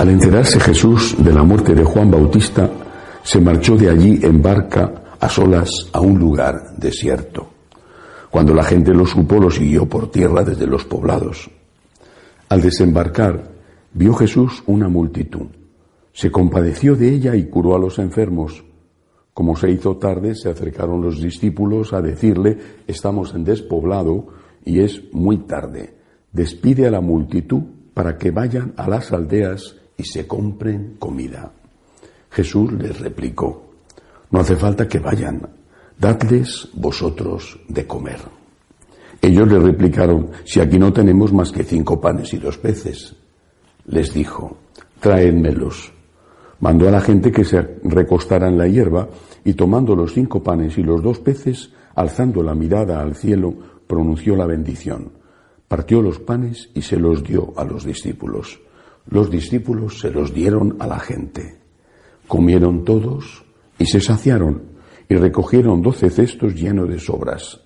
Al enterarse Jesús de la muerte de Juan Bautista, se marchó de allí en barca a solas a un lugar desierto. Cuando la gente lo supo, lo siguió por tierra desde los poblados. Al desembarcar, vio Jesús una multitud. Se compadeció de ella y curó a los enfermos. Como se hizo tarde, se acercaron los discípulos a decirle, estamos en despoblado y es muy tarde. Despide a la multitud para que vayan a las aldeas y se compren comida. Jesús les replicó, no hace falta que vayan, dadles vosotros de comer. Ellos le replicaron, si aquí no tenemos más que cinco panes y dos peces. Les dijo, traédmelos. Mandó a la gente que se recostara en la hierba y tomando los cinco panes y los dos peces, alzando la mirada al cielo, pronunció la bendición. Partió los panes y se los dio a los discípulos los discípulos se los dieron a la gente. Comieron todos y se saciaron y recogieron doce cestos llenos de sobras.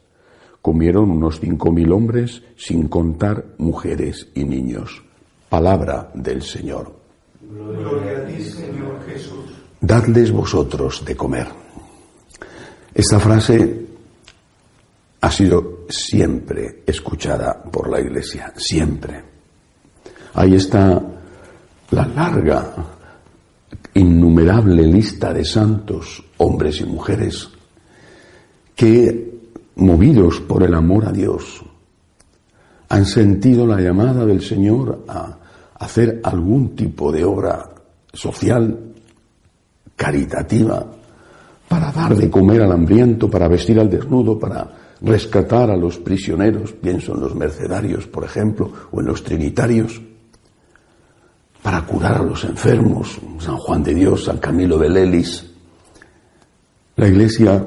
Comieron unos cinco mil hombres sin contar mujeres y niños. Palabra del Señor. Gloria a ti, Señor Jesús. Dadles vosotros de comer. Esta frase ha sido siempre escuchada por la Iglesia, siempre. Ahí está la larga, innumerable lista de santos, hombres y mujeres, que, movidos por el amor a Dios, han sentido la llamada del Señor a hacer algún tipo de obra social, caritativa, para dar de comer al hambriento, para vestir al desnudo, para rescatar a los prisioneros, pienso en los mercenarios, por ejemplo, o en los trinitarios para curar a los enfermos, San Juan de Dios, San Camilo de Lelis. La Iglesia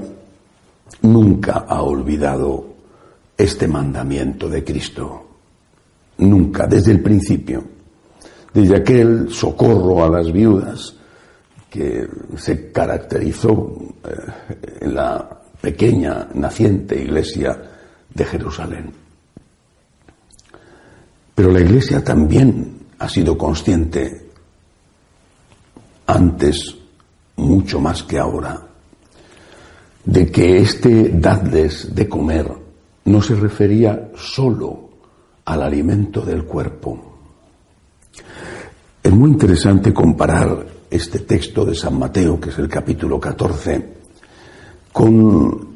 nunca ha olvidado este mandamiento de Cristo, nunca, desde el principio, desde aquel socorro a las viudas que se caracterizó eh, en la pequeña naciente iglesia de Jerusalén. Pero la iglesia también ha sido consciente antes, mucho más que ahora, de que este dadles de comer no se refería solo al alimento del cuerpo. Es muy interesante comparar este texto de San Mateo, que es el capítulo 14, con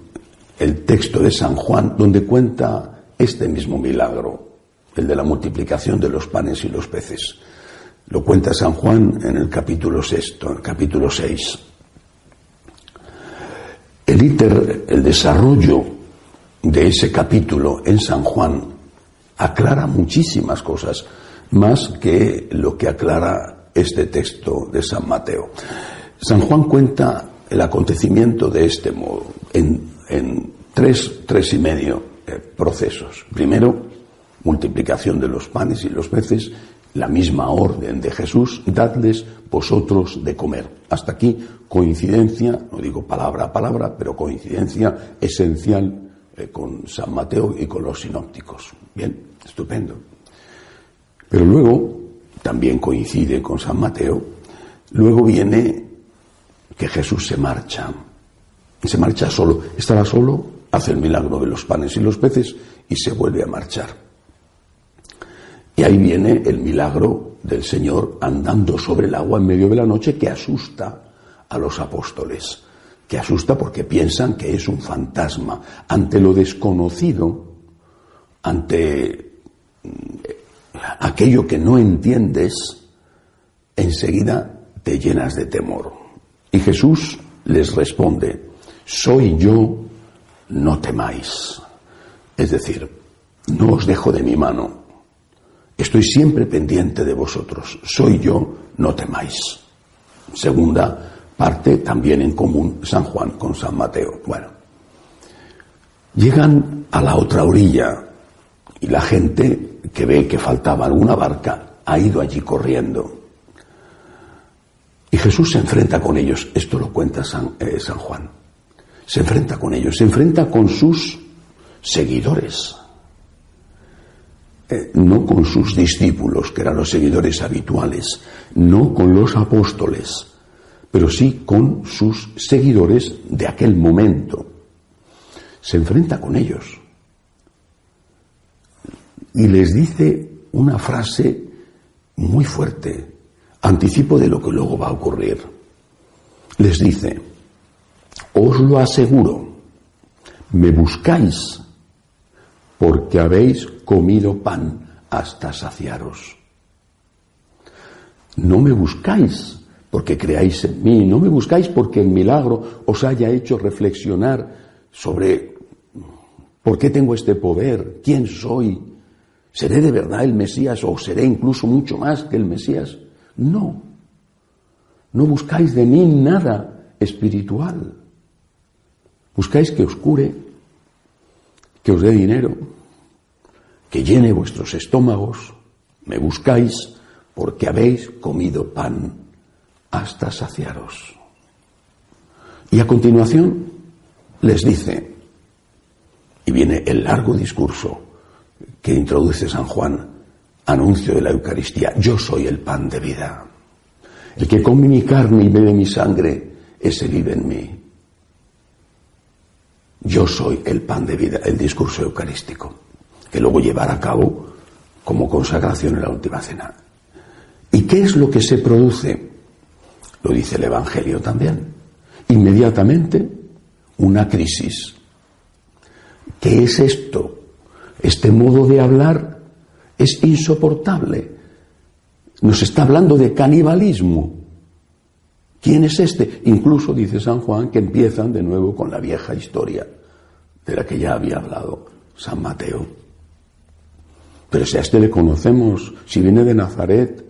el texto de San Juan, donde cuenta este mismo milagro el de la multiplicación de los panes y los peces. Lo cuenta San Juan en el capítulo sexto, en el capítulo 6. El íter, el desarrollo de ese capítulo en San Juan aclara muchísimas cosas, más que lo que aclara este texto de San Mateo. San Juan cuenta el acontecimiento de este modo, en, tres, tres y medio eh, procesos. Primero, multiplicación de los panes y los peces, la misma orden de Jesús, dadles vosotros de comer. Hasta aquí coincidencia, no digo palabra a palabra, pero coincidencia esencial eh, con San Mateo y con los sinópticos. Bien, estupendo. Pero luego, también coincide con San Mateo, luego viene que Jesús se marcha. Se marcha solo. Estaba solo, hace el milagro de los panes y los peces y se vuelve a marchar. Y ahí viene el milagro del Señor andando sobre el agua en medio de la noche que asusta a los apóstoles, que asusta porque piensan que es un fantasma. Ante lo desconocido, ante mm, aquello que no entiendes, enseguida te llenas de temor. Y Jesús les responde, soy yo, no temáis. Es decir, no os dejo de mi mano, Estoy siempre pendiente de vosotros. Soy yo, no temáis. Segunda parte también en común San Juan con San Mateo. Bueno, llegan a la otra orilla y la gente que ve que faltaba alguna barca ha ido allí corriendo. Y Jesús se enfrenta con ellos, esto lo cuenta San, eh, San Juan, se enfrenta con ellos, se enfrenta con sus seguidores, no con sus discípulos, que eran los seguidores habituales, no con los apóstoles, pero sí con sus seguidores de aquel momento. Se enfrenta con ellos y les dice una frase muy fuerte, anticipo de lo que luego va a ocurrir. Les dice, os lo aseguro, me buscáis porque habéis comido pan hasta saciaros. No me buscáis porque creáis en mí, no me buscáis porque el milagro os haya hecho reflexionar sobre por qué tengo este poder, quién soy, seré de verdad el Mesías o seré incluso mucho más que el Mesías. No, no buscáis de mí nada espiritual. Buscáis que os cure, que os dé dinero, que llene vuestros estómagos. Me buscáis porque habéis comido pan hasta saciaros. Y a continuación les dice, y viene el largo discurso que introduce San Juan, anuncio de la Eucaristía, yo soy el pan de vida. El que come mi carne y bebe mi sangre, ese vive en mí. Yo soy el pan de vida, el discurso eucarístico, que luego llevará a cabo como consagración en la última cena. ¿Y qué es lo que se produce? Lo dice el Evangelio también. Inmediatamente una crisis. ¿Qué es esto? Este modo de hablar es insoportable. Nos está hablando de canibalismo. ¿Quién es este? Incluso dice San Juan que empiezan de nuevo con la vieja historia de la que ya había hablado San Mateo. Pero si a este le conocemos, si viene de Nazaret,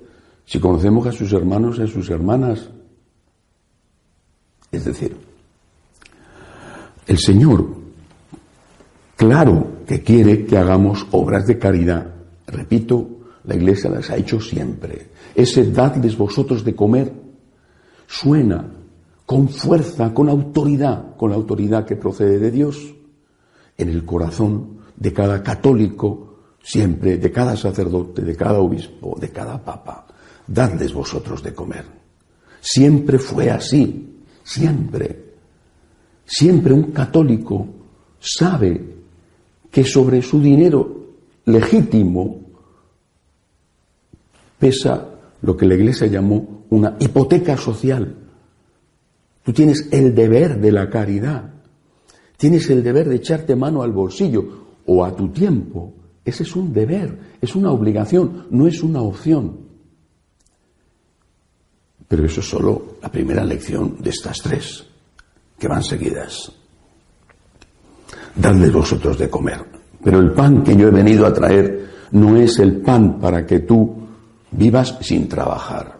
si conocemos a sus hermanos y a sus hermanas, es decir, el Señor, claro que quiere que hagamos obras de caridad. Repito, la Iglesia las ha hecho siempre. Ese dadles vosotros de comer suena con fuerza, con autoridad, con la autoridad que procede de Dios, en el corazón de cada católico, siempre, de cada sacerdote, de cada obispo, de cada papa. Dadles vosotros de comer. Siempre fue así, siempre. Siempre un católico sabe que sobre su dinero legítimo pesa lo que la Iglesia llamó una hipoteca social. Tú tienes el deber de la caridad, tienes el deber de echarte mano al bolsillo o a tu tiempo. Ese es un deber, es una obligación, no es una opción. Pero eso es solo la primera lección de estas tres, que van seguidas dadle vosotros de comer. Pero el pan que yo he venido a traer no es el pan para que tú vivas sin trabajar.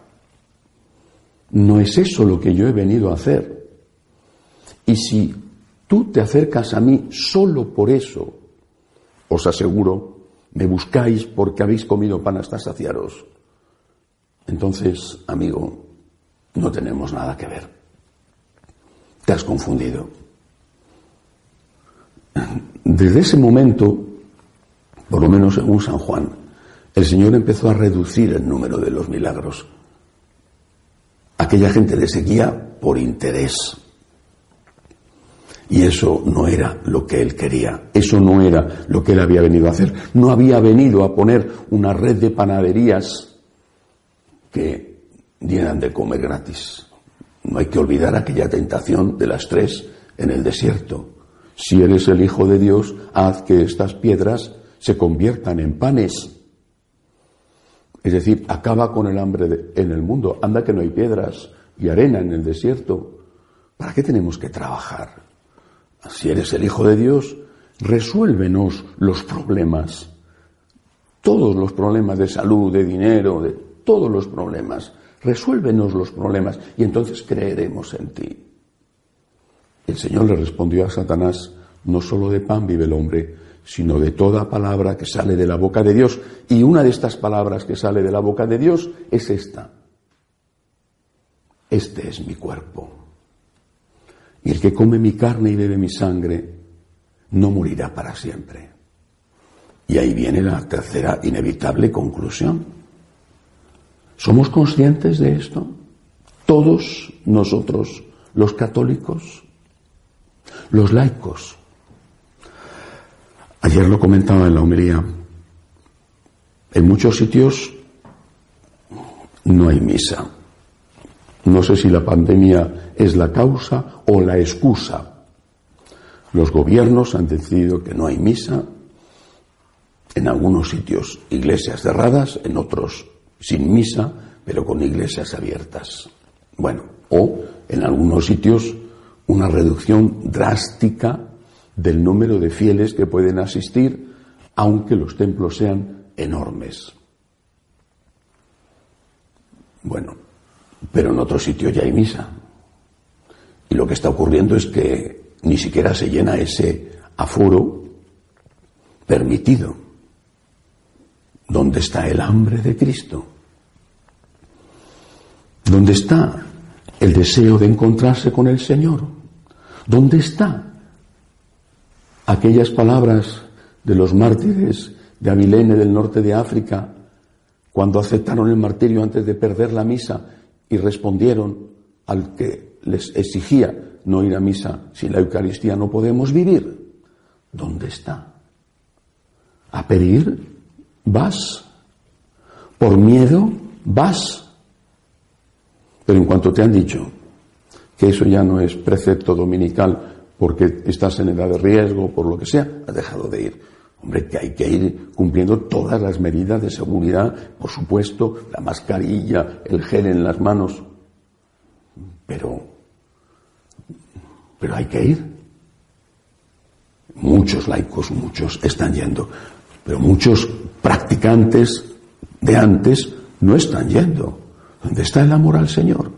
No es eso lo que yo he venido a hacer. Y si tú te acercas a mí solo por eso, os aseguro, me buscáis porque habéis comido pan hasta saciaros. Entonces, amigo, no tenemos nada que ver. Te has confundido. Desde ese momento, por lo menos según San Juan, el Señor empezó a reducir el número de los milagros. Aquella gente le seguía por interés. Y eso no era lo que él quería, eso no era lo que él había venido a hacer. No había venido a poner una red de panaderías que dieran de comer gratis. No hay que olvidar aquella tentación de las tres en el desierto. Si eres el Hijo de Dios, haz que estas piedras se conviertan en panes. Es decir, acaba con el hambre en el mundo. Anda que no hay piedras y arena en el desierto. ¿Para qué tenemos que trabajar? Si eres el Hijo de Dios, resuélvenos los problemas. Todos los problemas de salud, de dinero, de todos los problemas. resuélvenos los problemas y entonces creeremos en ti. El Señor le respondió a Satanás, no solo de pan vive el hombre, sino de toda palabra que sale de la boca de Dios. Y una de estas palabras que sale de la boca de Dios es esta. Este es mi cuerpo. Y el que come mi carne y bebe mi sangre, no morirá para siempre. Y ahí viene la tercera inevitable conclusión. ¿Somos conscientes de esto? Todos nosotros, los católicos, los laicos. Ayer lo comentaba en la homilía. En muchos sitios no hay misa. No sé si la pandemia es la causa o la excusa. Los gobiernos han decidido que no hay misa. En algunos sitios iglesias cerradas, en otros sin misa, pero con iglesias abiertas. Bueno, o en algunos sitios una reducción drástica del número de fieles que pueden asistir, aunque los templos sean enormes. Bueno, pero en otro sitio ya hay misa. Y lo que está ocurriendo es que ni siquiera se llena ese aforo permitido. ¿Dónde está el hambre de Cristo? ¿Dónde está el deseo de encontrarse con el Señor? ¿Dónde está aquellas palabras de los mártires de Avilene del norte de África cuando aceptaron el martirio antes de perder la misa y respondieron al que les exigía no ir a misa sin la Eucaristía no podemos vivir? ¿Dónde está? ¿A pedir? ¿Vas? ¿Por miedo? ¿Vas? Pero en cuanto te han dicho que eso ya no es precepto dominical porque estás en edad de riesgo, por lo que sea, has dejado de ir. Hombre, que hay que ir cumpliendo todas las medidas de seguridad, por supuesto, la mascarilla, el gel en las manos. Pero, pero hay que ir. Muchos laicos, muchos están yendo, pero muchos practicantes de antes no están yendo. ¿Dónde está el amor al Señor?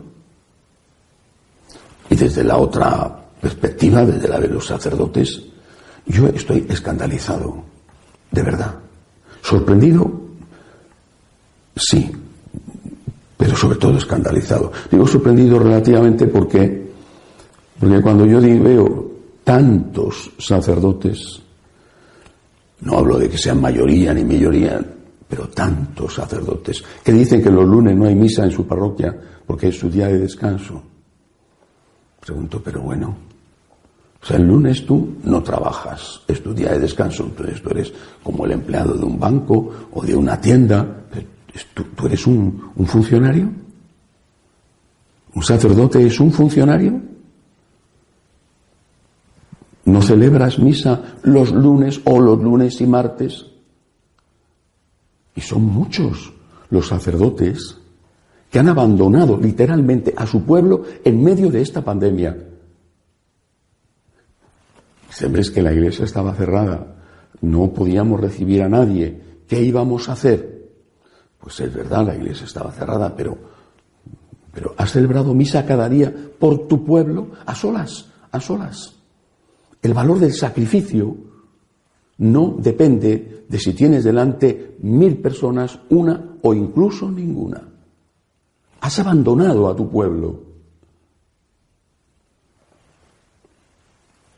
Y desde la otra perspectiva, desde la de los sacerdotes, yo estoy escandalizado, de verdad. Sorprendido, sí, pero sobre todo escandalizado. Digo sorprendido relativamente porque, porque cuando yo veo tantos sacerdotes, no hablo de que sean mayoría ni mayoría, pero tantos sacerdotes que dicen que los lunes no hay misa en su parroquia porque es su día de descanso. Pregunto, pero bueno, o sea, el lunes tú no trabajas, es tu día de descanso, entonces tú eres como el empleado de un banco o de una tienda, ¿tú, eres un, un funcionario? ¿Un sacerdote es un funcionario? ¿No celebras misa los lunes o los lunes y martes? Y son muchos los sacerdotes que han abandonado literalmente a su pueblo en medio de esta pandemia Siempre es que la iglesia estaba cerrada, no podíamos recibir a nadie. ¿Qué íbamos a hacer? Pues es verdad, la iglesia estaba cerrada, pero, pero has celebrado misa cada día por tu pueblo a solas, a solas. El valor del sacrificio no depende de si tienes delante mil personas, una o incluso ninguna. Has abandonado a tu pueblo.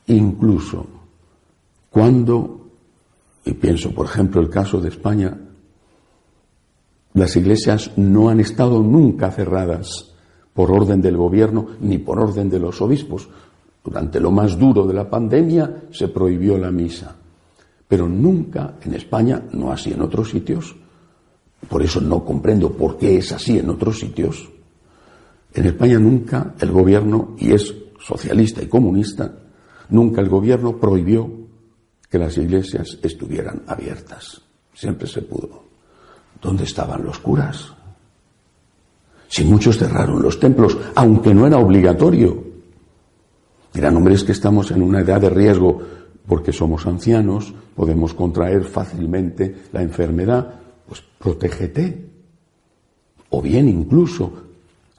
Incluso cuando, y pienso por ejemplo el caso de España, las iglesias no han estado nunca cerradas por orden del gobierno ni por orden de los obispos. Durante lo más duro de la pandemia se prohibió la misa. Pero nunca en España, no así en otros sitios, por eso no comprendo por qué es así en otros sitios. En España nunca el gobierno, y es socialista y comunista, Nunca el gobierno prohibió que las iglesias estuvieran abiertas. Siempre se pudo. ¿Dónde estaban los curas? Si muchos cerraron los templos, aunque no era obligatorio. Dirán, hombres que estamos en una edad de riesgo porque somos ancianos, podemos contraer fácilmente la enfermedad, pues protégete. O bien incluso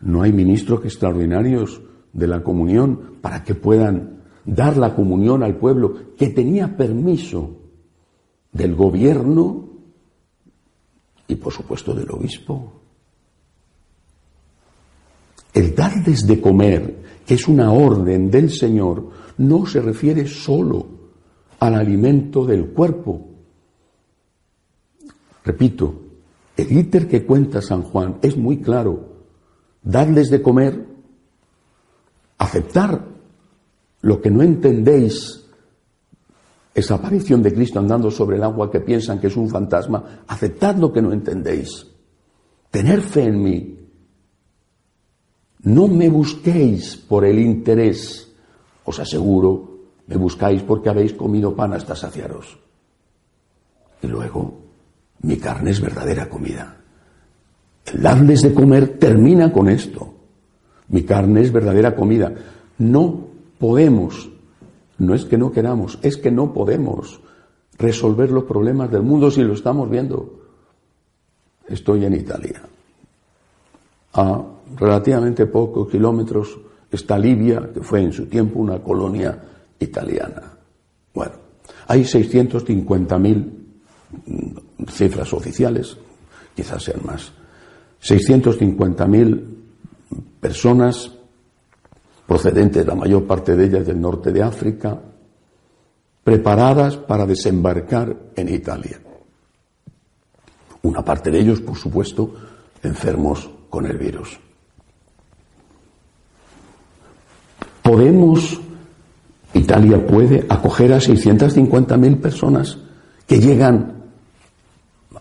No hay ministros extraordinarios de la comunión para que puedan dar la comunión al pueblo que tenía permiso del gobierno y por supuesto del obispo. El darles de comer, que es una orden del Señor, no se refiere solo al alimento del cuerpo. Repito, el íter que cuenta San Juan es muy claro. Darles de comer, aceptar lo que no entendéis, esa aparición de Cristo andando sobre el agua que piensan que es un fantasma, aceptad lo que no entendéis, tener fe en mí, no me busquéis por el interés, os aseguro, me buscáis porque habéis comido pan hasta saciaros. Y luego, mi carne es verdadera comida. El darles de comer termina con esto. Mi carne es verdadera comida. No podemos, no es que no queramos, es que no podemos resolver los problemas del mundo si lo estamos viendo. Estoy en Italia. A relativamente pocos kilómetros está Libia, que fue en su tiempo una colonia italiana. Bueno, hay 650.000 mm, cifras oficiales, quizás sean más. 650.000 personas procedentes, la mayor parte de ellas del norte de África, preparadas para desembarcar en Italia. Una parte de ellos, por supuesto, enfermos con el virus. Podemos, Italia puede acoger a 650.000 personas que llegan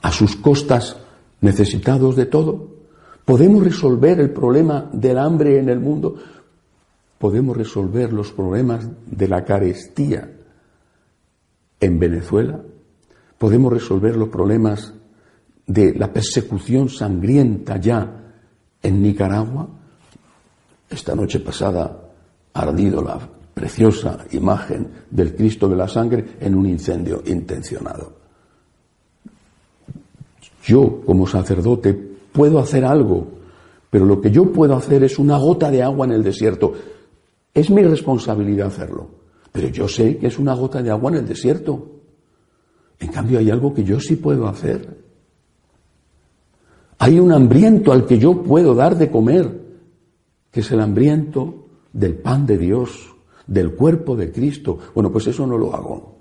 a sus costas necesitados de todo. Podemos resolver el problema del hambre en el mundo. Podemos resolver los problemas de la carestía en Venezuela. Podemos resolver los problemas de la persecución sangrienta ya en Nicaragua. Esta noche pasada ardido la preciosa imagen del Cristo de la sangre en un incendio intencionado. Yo, como sacerdote, puedo hacer algo, pero lo que yo puedo hacer es una gota de agua en el desierto. Es mi responsabilidad hacerlo, pero yo sé que es una gota de agua en el desierto. En cambio, hay algo que yo sí puedo hacer. Hay un hambriento al que yo puedo dar de comer, que es el hambriento del pan de Dios, del cuerpo de Cristo. Bueno, pues eso no lo hago.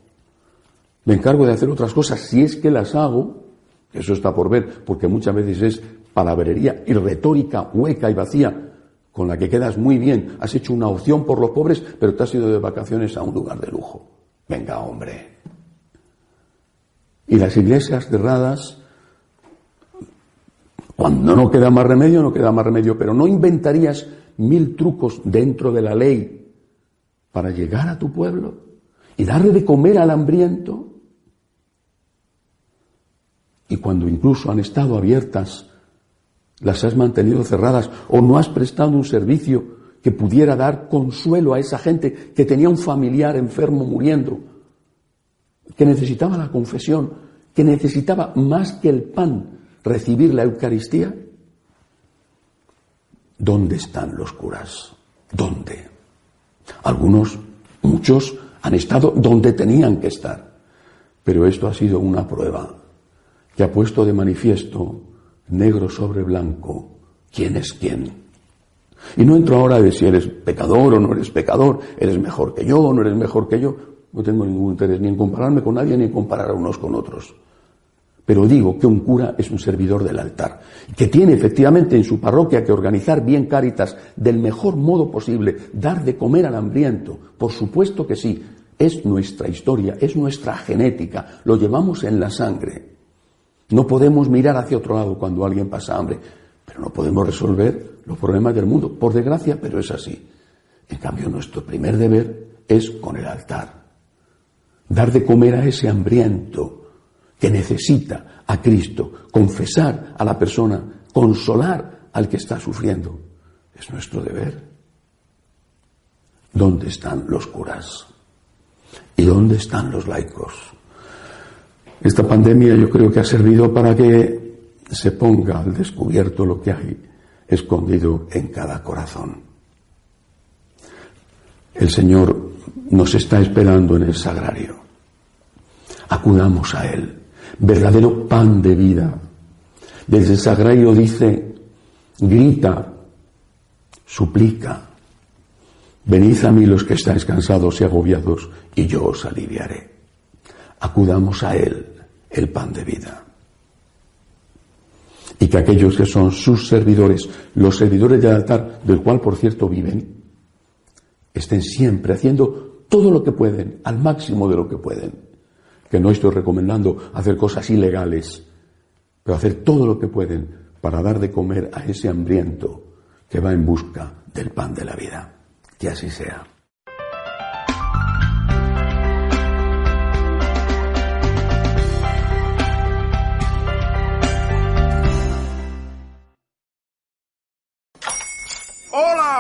Me encargo de hacer otras cosas, si es que las hago, eso está por ver, porque muchas veces es palabrería y retórica hueca y vacía, con la que quedas muy bien. Has hecho una opción por los pobres, pero te has ido de vacaciones a un lugar de lujo. Venga, hombre. Y las iglesias cerradas, cuando no queda más remedio, no queda más remedio, pero no inventarías mil trucos dentro de la ley para llegar a tu pueblo y darle de comer al hambriento. Y cuando incluso han estado abiertas, las has mantenido cerradas o no has prestado un servicio que pudiera dar consuelo a esa gente que tenía un familiar enfermo muriendo, que necesitaba la confesión, que necesitaba más que el pan recibir la Eucaristía. ¿Dónde están los curas? ¿Dónde? Algunos, muchos, han estado donde tenían que estar. Pero esto ha sido una prueba que ha puesto de manifiesto, negro sobre blanco, quién es quién. Y no entro ahora de si eres pecador o no eres pecador, eres mejor que yo o no eres mejor que yo. No tengo ningún interés ni en compararme con nadie ni en comparar a unos con otros. Pero digo que un cura es un servidor del altar, que tiene efectivamente en su parroquia que organizar bien Cáritas del mejor modo posible, dar de comer al hambriento. Por supuesto que sí, es nuestra historia, es nuestra genética, lo llevamos en la sangre. No podemos mirar hacia otro lado cuando alguien pasa hambre, pero no podemos resolver los problemas del mundo, por desgracia, pero es así. En cambio, nuestro primer deber es con el altar. Dar de comer a ese hambriento, que necesita a Cristo, confesar a la persona, consolar al que está sufriendo. Es nuestro deber. ¿Dónde están los curas? ¿Y dónde están los laicos? Esta pandemia yo creo que ha servido para que se ponga al descubierto lo que hay escondido en cada corazón. El Señor nos está esperando en el sagrario. Acudamos a Él, verdadero pan de vida. Desde el sagrario dice, grita, suplica, venid a mí los que estáis cansados y agobiados, y yo os aliviaré. Acudamos a Él, el pan de vida. Y que aquellos que son sus servidores, los servidores del altar, del cual por cierto viven, estén siempre haciendo todo lo que pueden, al máximo de lo que pueden. Que no estoy recomendando hacer cosas ilegales, pero hacer todo lo que pueden para dar de comer a ese hambriento que va en busca del pan de la vida. Que así sea.